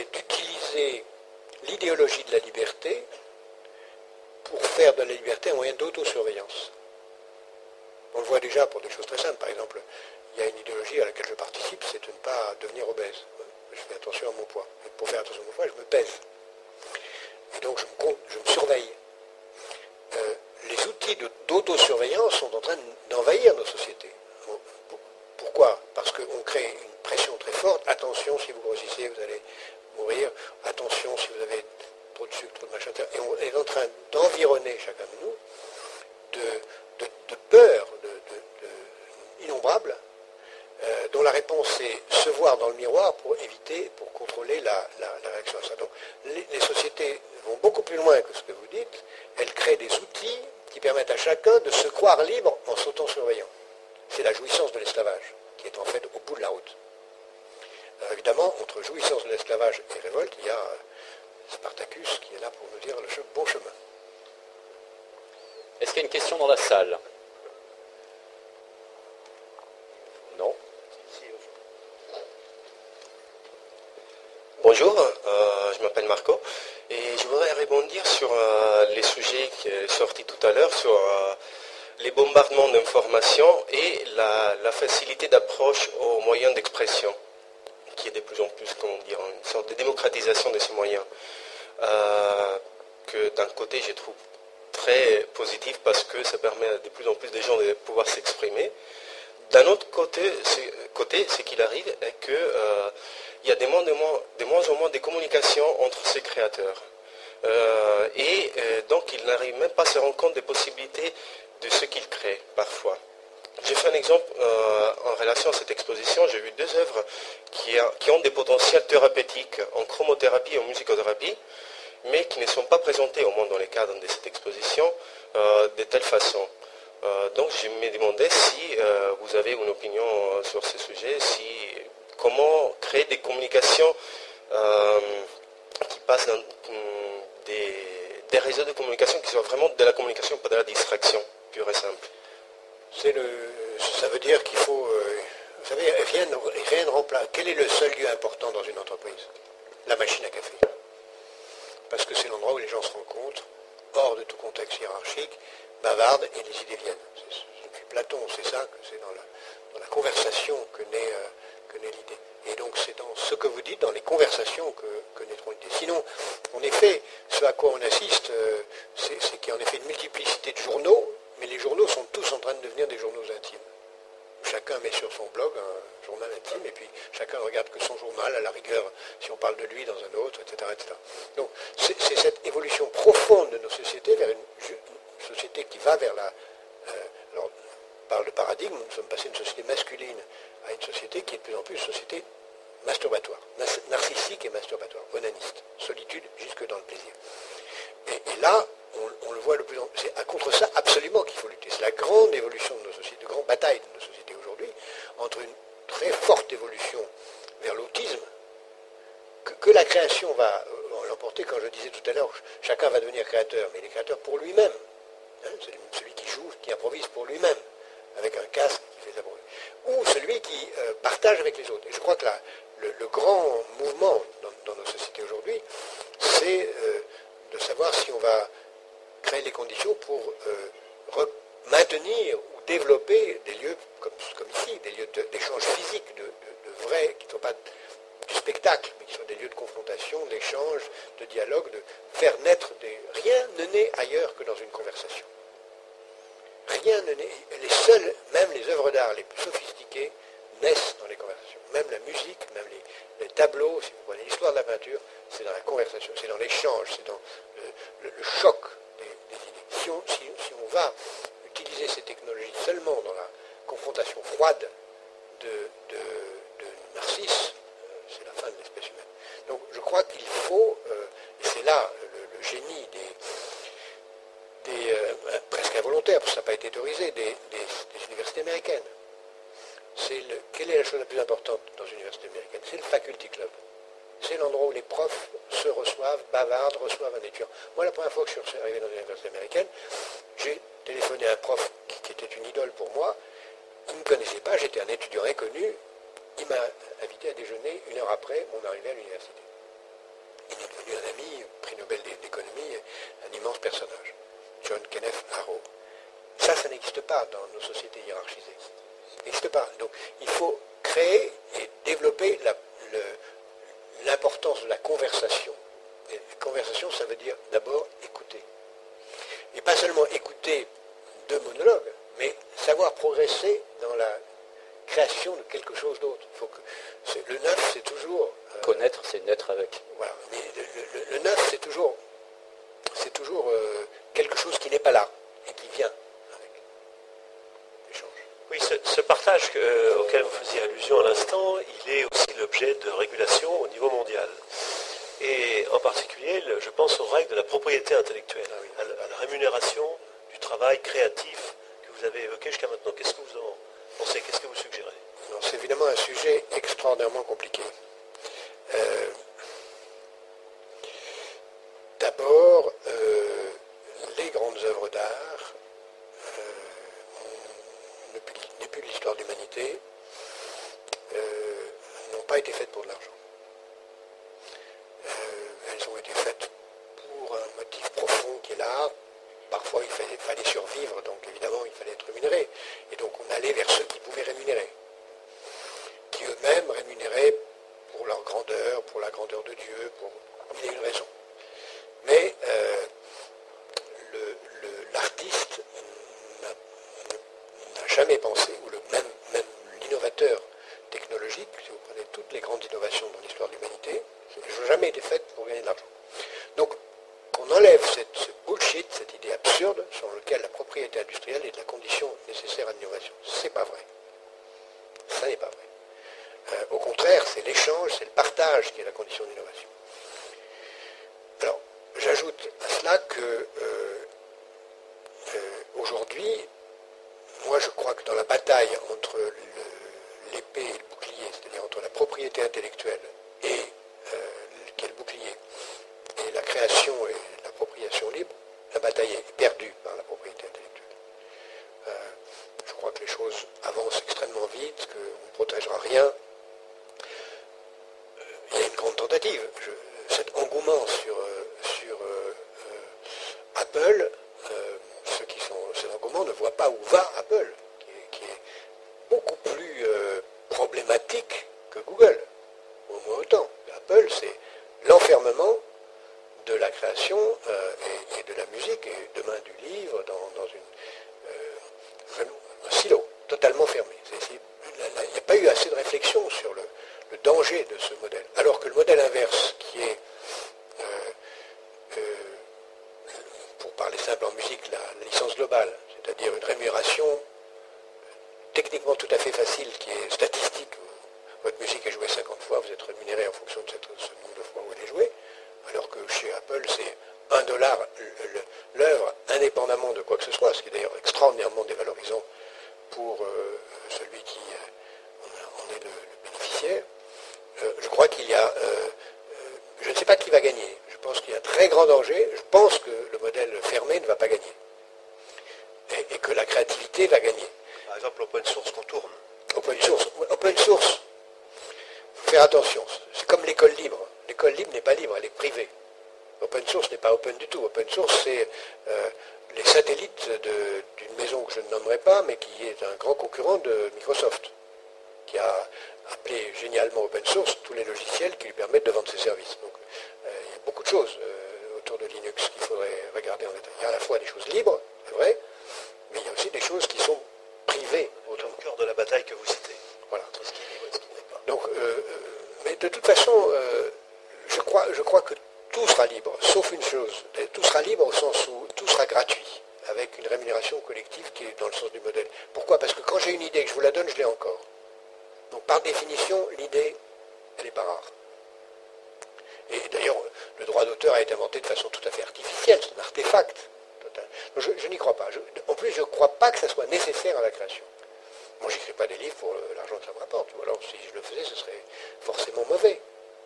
c'est d'utiliser l'idéologie de la liberté pour faire de la liberté un moyen d'autosurveillance. On le voit déjà pour des choses très simples. Par exemple, il y a une idéologie à laquelle je participe, c'est de ne pas devenir obèse. Je fais attention à mon poids. Et pour faire attention à mon poids, je me pèse. Et donc je me, surveille. Euh, les outils d'autosurveillance sont en train d'envahir nos sociétés. Pourquoi? Parce qu'on crée une pression très forte. Attention, si vous grossissez, vous allez mourir. Attention, si vous avez trop de sucre, trop de machin. Et on est en train d'environner chacun de nous de, de peur innombrables, euh, dont la réponse est se voir dans le miroir pour éviter, pour contrôler la, réaction à ça. Donc les, sociétés vont beaucoup plus loin que ce que vous dites. Elles créent des outils qui permettent à chacun de se croire libre en s'auto-surveillant. C'est la jouissance de l'esclavage qui est en fait au bout de la route. Alors évidemment, entre jouissance de l'esclavage et révolte, il y a Spartacus qui est là pour nous dire le bon chemin. Est-ce qu'il y a une question dans la salle? Bonjour, euh, je m'appelle Marco et je voudrais rebondir sur euh, les sujets qui sont sortis tout à l'heure, sur euh, les bombardements d'informations et la, facilité d'approche aux moyens d'expression, qui est de plus en plus, comment dire, une sorte de démocratisation de ces moyens, que d'un côté je trouve très positif parce que ça permet à de plus en plus de gens de pouvoir s'exprimer. D'un autre côté, ce qu'il arrive est que il y a de moins, en moins de communication entre ces créateurs. Euh, et euh, donc, ils n'arrivent même pas à se rendre compte des possibilités de ce qu'ils créent parfois. J'ai fait un exemple euh, en relation à cette exposition. J'ai vu deux œuvres qui, ont des potentiels thérapeutiques en chromothérapie et en musicothérapie, mais qui ne sont pas présentées, au moins dans les cadres de cette exposition, de telle façon. donc je me demandais si vous avez une opinion sur ce sujet, si comment créer des communications euh, qui passent dans mm, des, réseaux de communication qui soient vraiment de la communication, pas de la distraction pure et simple. Ça veut dire qu'il faut, euh, vous savez, rien, ne remplace. Quel est le seul lieu important dans une entreprise? La machine à café. Parce que c'est l'endroit où les gens se rencontrent, hors de tout contexte hiérarchique, bavardent et les idées viennent. Depuis Platon, c'est ça, que c'est dans la, conversation que naît... Euh, l'idée. Et donc c'est dans ce que vous dites, dans les conversations que, naîtront l'idée. Sinon, en effet, ce à quoi on assiste, euh, c'est qu'il y a en effet une multiplicité de journaux, mais les journaux sont tous en train de devenir des journaux intimes. Chacun met sur son blog un journal intime, et puis chacun regarde que son journal, à la rigueur, si on parle de lui dans un autre, etc. Donc c'est cette évolution profonde de nos sociétés vers une, société qui va vers la... Euh, alors, on parle de paradigme, nous sommes passés d'une société masculine à une société qui est de plus en plus une société masturbatoire, narcissique et masturbatoire, onaniste, solitude jusque dans le plaisir. Et, là, on, le voit le plus en plus. C'est contre ça absolument qu'il faut lutter. C'est la grande évolution de nos sociétés, de grande bataille de nos sociétés aujourd'hui, entre une très forte évolution vers l'autisme, que, la création va euh, l'emporter, quand je disais tout à l'heure, chacun va devenir créateur, mais il est créateur pour lui-même. Hein, celui qui joue, qui improvise pour lui-même, avec un casque qui fait sa ou celui qui euh, partage avec les autres. Et je crois que le, grand mouvement dans, nos sociétés aujourd'hui, c'est euh, de savoir si on va créer les conditions pour euh, maintenir ou développer des lieux comme, ici, des lieux d'échange physique, de, vrais, qui ne sont pas du spectacle, mais qui sont des lieux de confrontation, d'échange, de dialogue, de faire naître des... Rien ne naît ailleurs que dans une conversation. Rien ne naît... Les seuls, même les œuvres d'art les plus sophistiquées, naissent dans les conversations. Même la musique, même les, tableaux, si vous prenez l'histoire de la peinture, c'est dans la conversation, c'est dans l'échange, c'est dans le, choc des, idées. Si on, va utiliser ces technologies seulement dans la confrontation froide de, Narcisse, euh, c'est la fin de l'espèce humaine. Donc je crois qu'il faut, euh, et c'est là le, génie des, euh, presque involontaires, parce que ça n'a pas été autorisé, des universités américaines quelle est la chose la plus importante dans une université américaine? C'est le faculty club. C'est l'endroit où les profs se reçoivent, bavardent, reçoivent un étudiant. Moi, la première fois que je suis arrivé dans une université américaine, j'ai téléphoné à un prof qui, était une idole pour moi. Il ne me connaissait pas, j'étais un étudiant inconnu. Il m'a invité à déjeuner une heure après mon arrivée à l'université. Il est devenu un ami, prix Nobel d'économie, un immense personnage. John Kenneth Arrow. Ça, ça n'existe pas dans nos sociétés hiérarchisées n'existe pas. Donc il faut créer et développer l'importance de la conversation. Et la conversation, ça veut dire d'abord écouter. Et pas seulement écouter deux monologues, mais savoir progresser dans la création de quelque chose d'autre. le neuf, c'est toujours... Euh, Connaître, c'est naître avec. Voilà. Mais le, neuf, c'est toujours, c'est toujours euh, quelque chose qui n'est pas là et qui vient. Oui, ce, partage auquel vous faisiez allusion à l'instant, il est aussi l'objet de régulation au niveau mondial. Et en particulier, je pense aux règles de la propriété intellectuelle, à la, rémunération du travail créatif que vous avez évoqué jusqu'à maintenant. Qu'est-ce que vous en pensez? Qu'est-ce que vous suggérez? C'est évidemment un sujet extraordinairement compliqué. Euh, d'abord, euh, les grandes œuvres d'art depuis l'histoire de l'humanité, euh, n'ont pas été faites pour de l'argent. Euh, elles ont été faites pour un motif profond qui est là. Parfois, il fallait, survivre, donc évidemment, il fallait être rémunéré. Et donc, on allait vers ceux qui pouvaient rémunérer, qui eux-mêmes rémunéraient pour leur grandeur, pour la grandeur de Dieu, pour mille raisons. Mais euh, l'artiste n'a jamais pensé même, l'innovateur technologique, si vous prenez toutes les grandes innovations dans l'histoire de l'humanité, jamais été faites pour gagner de l'argent. Donc, qu'on enlève cette, ce bullshit, cette idée absurde, selon laquelle la propriété industrielle est la condition nécessaire à l'innovation. Ce n'est pas vrai. Ça n'est pas vrai. Euh, au contraire, c'est l'échange, c'est le partage qui est la condition d'innovation. Alors, j'ajoute à cela que euh, euh, aujourd'hui, moi, je crois que dans la bataille entre l'épée et le bouclier, c'est-à-dire entre la propriété intellectuelle et euh, bouclier, et la création et l'appropriation libre, la bataille est perdue par la propriété intellectuelle. Euh, je crois que les choses avancent extrêmement vite, qu'on ne protégera rien. Euh, il y a une grande tentative. cet engouement sur, Apple, ne voient pas où va Apple, qui est, beaucoup plus euh, problématique que Google, au moins autant. Apple, c'est l'enfermement de la création euh, et, de la musique, et demain du livre, dans, euh, un silo, totalement fermé. Il n'y a pas eu assez de réflexion sur le, danger de ce modèle. Alors que le modèle inverse, qui est pour parler simple en musique, la, licence globale, c'est-à-dire une rémunération techniquement tout à fait facile, qui est statistique. Votre musique est jouée 50 fois, vous êtes rémunéré en fonction de ce nombre de fois où elle est jouée, alors que chez Apple, c'est 1 dollar l'œuvre, indépendamment de quoi que ce soit, ce qui est d'ailleurs extraordinairement dévalorisant pour euh, celui qui euh, en est le, bénéficiaire. Euh, je crois qu'il y a... je ne sais pas qui va gagner. Je pense qu'il y a un très grand danger. Je pense que le modèle fermé ne va pas gagner. Et, que créativité va gagner. Par exemple, l'open source qu'on tourne. Open source. Open source. Il faut faire attention. C'est comme l'école libre. L'école libre n'est pas libre, elle est privée. Open source n'est pas open du tout. Open source, c'est euh, les satellites d'une maison que je ne nommerai pas, mais qui est un grand concurrent de Microsoft, qui a appelé génialement open source tous les logiciels qui lui permettent de vendre ses services. Donc euh, il y a beaucoup de choses euh, autour de Linux qu'il faudrait regarder en détail. Il y a à la fois des choses libres, c'est vrai, mais il y a aussi des choses qui sont privées. Au cœur de la bataille que vous citez. Voilà. Ce qui est ce qui n'est pas. Donc, euh, mais de toute façon, je, crois, je crois que tout sera libre, sauf une chose. Tout sera libre au sens où tout sera gratuit, avec une rémunération collective qui est dans le sens du modèle. Pourquoi? Parce que quand j'ai une idée et que je vous la donne, je l'ai encore. Donc par définition, l'idée, elle n'est pas rare. Et d'ailleurs, le droit d'auteur a été inventé de façon tout à fait artificielle, c'est un artefact. Je, n'y crois pas. en plus, je ne crois pas que ça soit nécessaire à la création. Moi, je n'écris pas des livres pour l'argent que ça me rapporte. Ou alors, si je le faisais, ce serait forcément mauvais.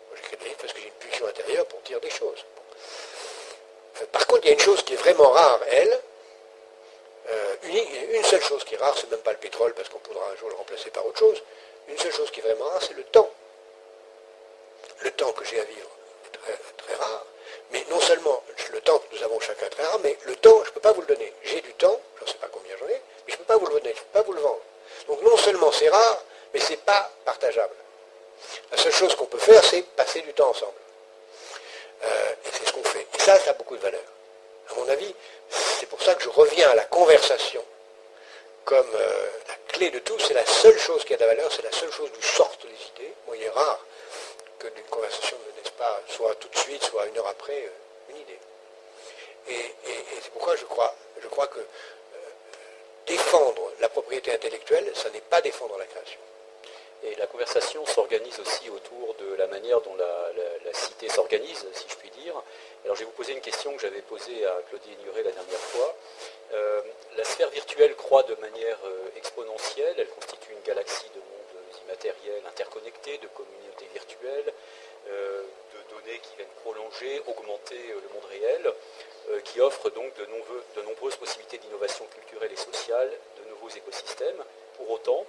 Moi, j'écris des livres parce que j'ai une pulsion intérieure pour dire des choses. Euh, par contre, il y a une chose qui est vraiment rare, elle. Euh, une, seule chose qui est rare, c'est même pas le pétrole, parce qu'on pourra un jour le remplacer par autre chose. Une seule chose qui est vraiment rare, c'est le temps. Le temps que j'ai à vivre est très, rare. Mais non seulement le temps que nous avons chacun très rare, mais le temps, je ne peux pas vous le donner. J'ai du temps, je ne sais pas combien j'en ai, mais je ne peux pas vous le donner, je ne peux pas vous le vendre. Donc non seulement c'est rare, mais ce n'est pas partageable. La seule chose qu'on peut faire, c'est passer du temps ensemble. Euh, et c'est ce qu'on fait. Et ça, ça a beaucoup de valeur. À mon avis, c'est pour ça que je reviens à la conversation comme euh, la clé de tout, c'est la seule chose qui a de la valeur, c'est la seule chose d'où sortent les idées. Moi, il est rare que d'une conversation naisse soit tout de suite, soit une heure après, euh, une idée. Et, c'est pourquoi je crois, je crois que défendre la propriété intellectuelle, ça n'est pas défendre la création. Et la conversation s'organise aussi autour de la manière dont la, cité s'organise, si je puis dire. Alors je vais vous poser une question que j'avais posée à Claudie Ignoré la dernière fois. Euh, la sphère virtuelle croît de manière euh, exponentielle, elle constitue une galaxie de mondes immatériels interconnectés, de communautés virtuelles, euh, de données qui viennent prolonger, augmenter le monde réel, qui offre donc de, nombreuses possibilités d'innovation culturelle et sociale, de nouveaux écosystèmes. Pour autant,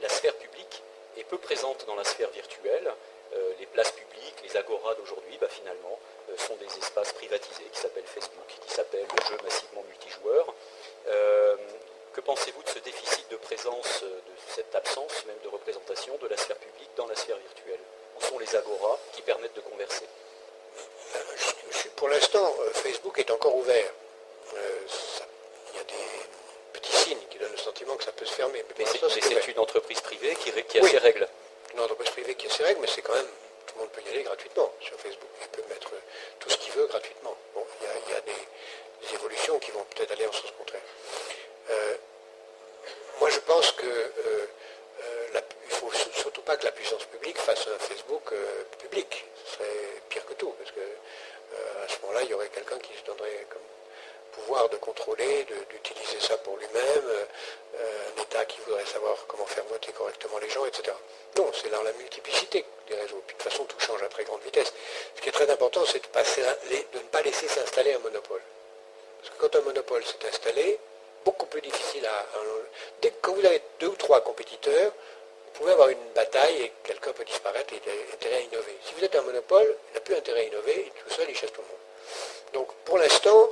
la sphère publique est peu présente dans la sphère virtuelle. Euh, les places publiques, les agoras d'aujourd'hui, bah, finalement, euh, sont des espaces privatisés qui s'appellent Facebook, qui s'appellent le jeu massivement multijoueur. Euh, que pensez-vous de ce déficit de présence, de cette absence même de représentation de la sphère publique dans la sphère virtuelle? Sont les agoras qui permettent de converser Pour l'instant, Facebook est encore ouvert. il y a des petits signes qui donnent le sentiment que ça peut se fermer. Mais, c'est une entreprise privée qui, a ses règles. Une entreprise privée qui a ses règles, mais c'est quand même, tout le monde peut y aller gratuitement sur Facebook. Il peut mettre tout ce qu'il veut gratuitement. Bon, il y a, des, évolutions qui vont peut-être aller en sens contraire. Euh, moi, je pense que euh, euh, faut surtout pas que la puissance publique fasse un Facebook public. Ce serait pire que tout, parce que à ce moment-là, il y aurait quelqu'un qui se donnerait comme pouvoir de contrôler, d'utiliser ça pour lui-même, euh, un État qui voudrait savoir comment faire voter correctement les gens, etc. Non, c'est dans la multiplicité des réseaux. Puis de toute façon, tout change à très grande vitesse. Ce qui est très important, c'est de, ne pas laisser s'installer un monopole. Parce que quand un monopole s'est installé, beaucoup plus difficile à... Dès que vous avez deux ou trois compétiteurs, pouvez avoir une bataille et quelqu'un peut disparaître et il a intérêt à innover. Si vous êtes un monopole, il n'a plus intérêt à innover, et tout seul, il chasse tout le monde. Donc pour l'instant,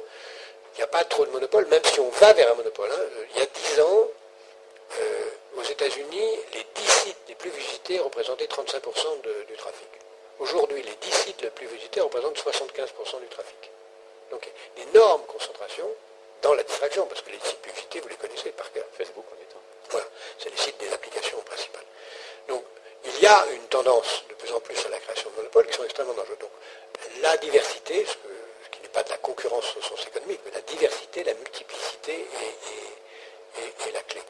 il n'y a pas trop de monopole, même si on va vers un monopole. Hein. Il y a 10 ans, euh, aux États-Unis, les 10 sites les plus visités représentaient 35% du trafic. Aujourd'hui, les 10 sites les plus visités représentent 75% du trafic. Donc, une énorme concentration dans la distraction, parce que les sites plus visités, vous les connaissez par cœur. Facebook en est Voilà, c'est les sites des applications principales. Donc, il y a une tendance de plus en plus à la création de monopoles qui sont extrêmement dangereux. Donc, la diversité, ce que pas de la concurrence au sens économique, mais la diversité, la multiplicité est, la clé.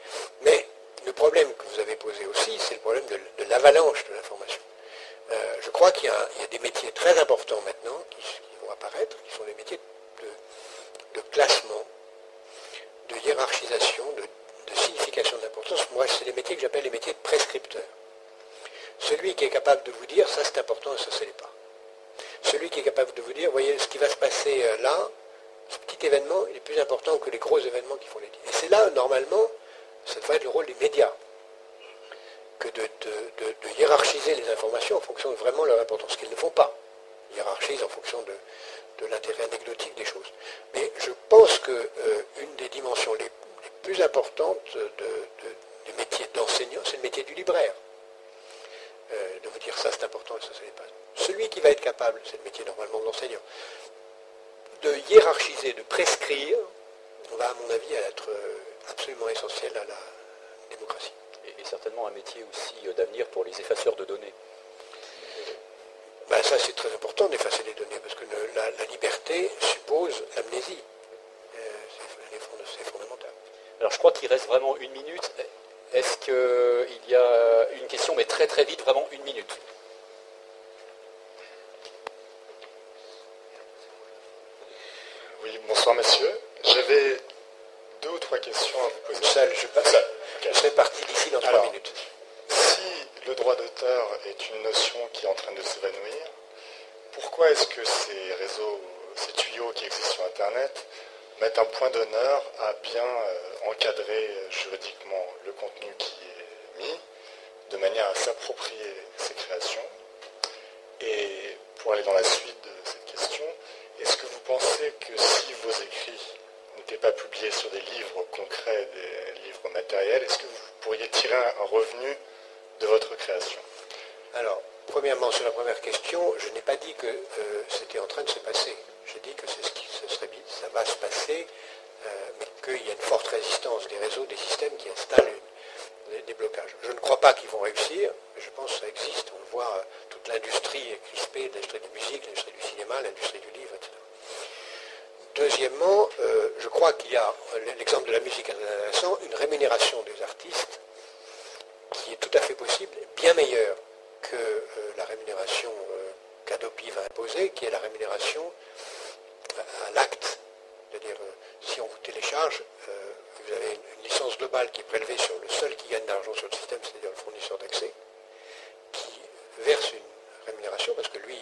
Mais le problème que vous avez posé aussi, c'est le problème de, l'avalanche de l'information. Euh, je crois qu'il y, a des métiers très importants maintenant qui, vont apparaître, qui sont des métiers de, classement, de hiérarchisation, de, signification d'importance. Moi, c'est des métiers que j'appelle les métiers de prescripteurs. Celui qui est capable de vous dire ça c'est important et ça c'est pas celui qui est capable de vous dire, voyez, ce qui va se passer euh, là, ce petit événement, il est plus important que les gros événements qui font les Et c'est là, normalement, ça devrait être le rôle des médias, que de, hiérarchiser les informations en fonction de vraiment leur importance, ce qu'ils ne font pas. Ils hiérarchisent en fonction de, l'intérêt anecdotique des choses. Mais je pense qu'une euh, des dimensions les, plus importantes des métiers d'enseignant, c'est le métier du libraire. euh, de vous dire ça c'est important et ça ça n'est pas. Celui qui va être capable, c'est le métier normalement de l'enseignant, de hiérarchiser, de prescrire, va à mon avis être euh, absolument essentiel à la démocratie. Et, et certainement un métier aussi euh, d'avenir pour les effaceurs de données. Ben, ça c'est très important d'effacer les données parce que le- la, la liberté suppose l'amnésie. Euh, c'est- elle est fond- c'est fondamental. Alors je crois qu'il reste vraiment une minute. Est-ce qu'il y a une question, mais très très vite, vraiment une minute? Oui, bonsoir messieurs. J'avais deux ou trois questions à vous poser. Seul, je, passe, je ok. serai parti d'ici dans trois minutes. Si le droit d'auteur est une notion qui est en train de s'évanouir, pourquoi est-ce que ces réseaux, ces tuyaux qui existent sur Internet mettent un point d'honneur à bien euh, encadrer euh, juridiquement le contenu qui est mis, de manière à s'approprier ces créations. Et pour aller dans la suite de cette question, est-ce que vous pensez que si vos écrits n'étaient pas publiés sur des livres concrets, des livres matériels, est-ce que vous pourriez tirer un revenu de votre création? Alors, premièrement, sur la première question, je n'ai pas dit que euh, c'était en train de se passer. J'ai dit que c'est ce qui se serait ça va se passer, euh, mais qu'il y a une forte résistance des réseaux, des systèmes qui installent des, blocages. Je ne crois pas qu'ils vont réussir, mais je pense que ça existe. On le voit, euh, toute l'industrie est crispée, l'industrie de la musique, l'industrie du cinéma, l'industrie du livre, etc. Deuxièmement, euh, je crois qu'il y a, l'exemple de la musique est intéressant, une rémunération des artistes qui est tout à fait possible, bien meilleure que la rémunération qu'Adopi va imposer, qui est la rémunération à l'acte. C'est-à-dire, euh, si on vous télécharge, euh, vous avez une, licence globale qui est prélevée sur le seul qui gagne de l'argent sur le système, c'est-à-dire le fournisseur d'accès, qui verse une rémunération parce que lui,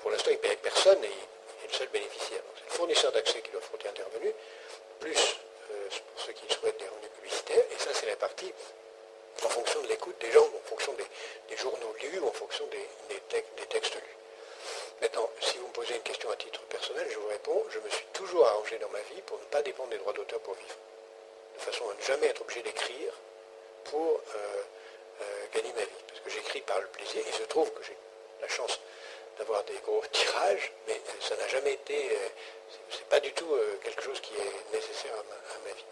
pour l'instant, il ne paye personne et il est le seul bénéficiaire. C'est le fournisseur d'accès qui doit fournir intervenu, plus euh, pour ceux qui souhaitent des revenus publicitaires, et ça, c'est réparti en fonction de l'écoute des gens, en fonction des, journaux lus, en fonction des textes lus. Maintenant, si vous me posez une question à titre personnel, je vous réponds, je me suis toujours arrangé dans ma vie pour ne pas dépendre des droits d'auteur pour vivre. De façon à ne jamais être obligé d'écrire pour euh, euh, gagner ma vie. Parce que j'écris par le plaisir, il se trouve que j'ai la chance d'avoir des gros tirages, mais euh, ça n'a jamais été, euh, c'est- pas du tout quelque chose qui est nécessaire à ma, vie.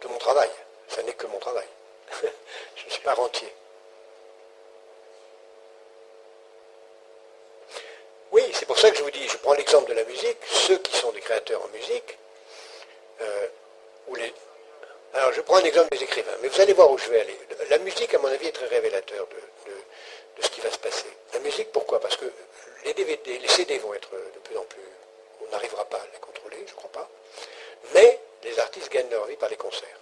De mon travail. Ça n'est que mon travail. je ne suis pas rentier. Oui, c'est pour ça que je vous dis, je prends l'exemple de la musique, ceux en musique, euh, les... Alors je prends un exemple des écrivains, mais vous allez voir où je vais aller. La musique, à mon avis, est très révélateur de ce qui va se passer. La musique, pourquoi? Parce que les DVD, les CD vont être de plus en plus... On n'arrivera pas à les contrôler, je ne crois pas. Mais les artistes gagnent leur vie par les concerts.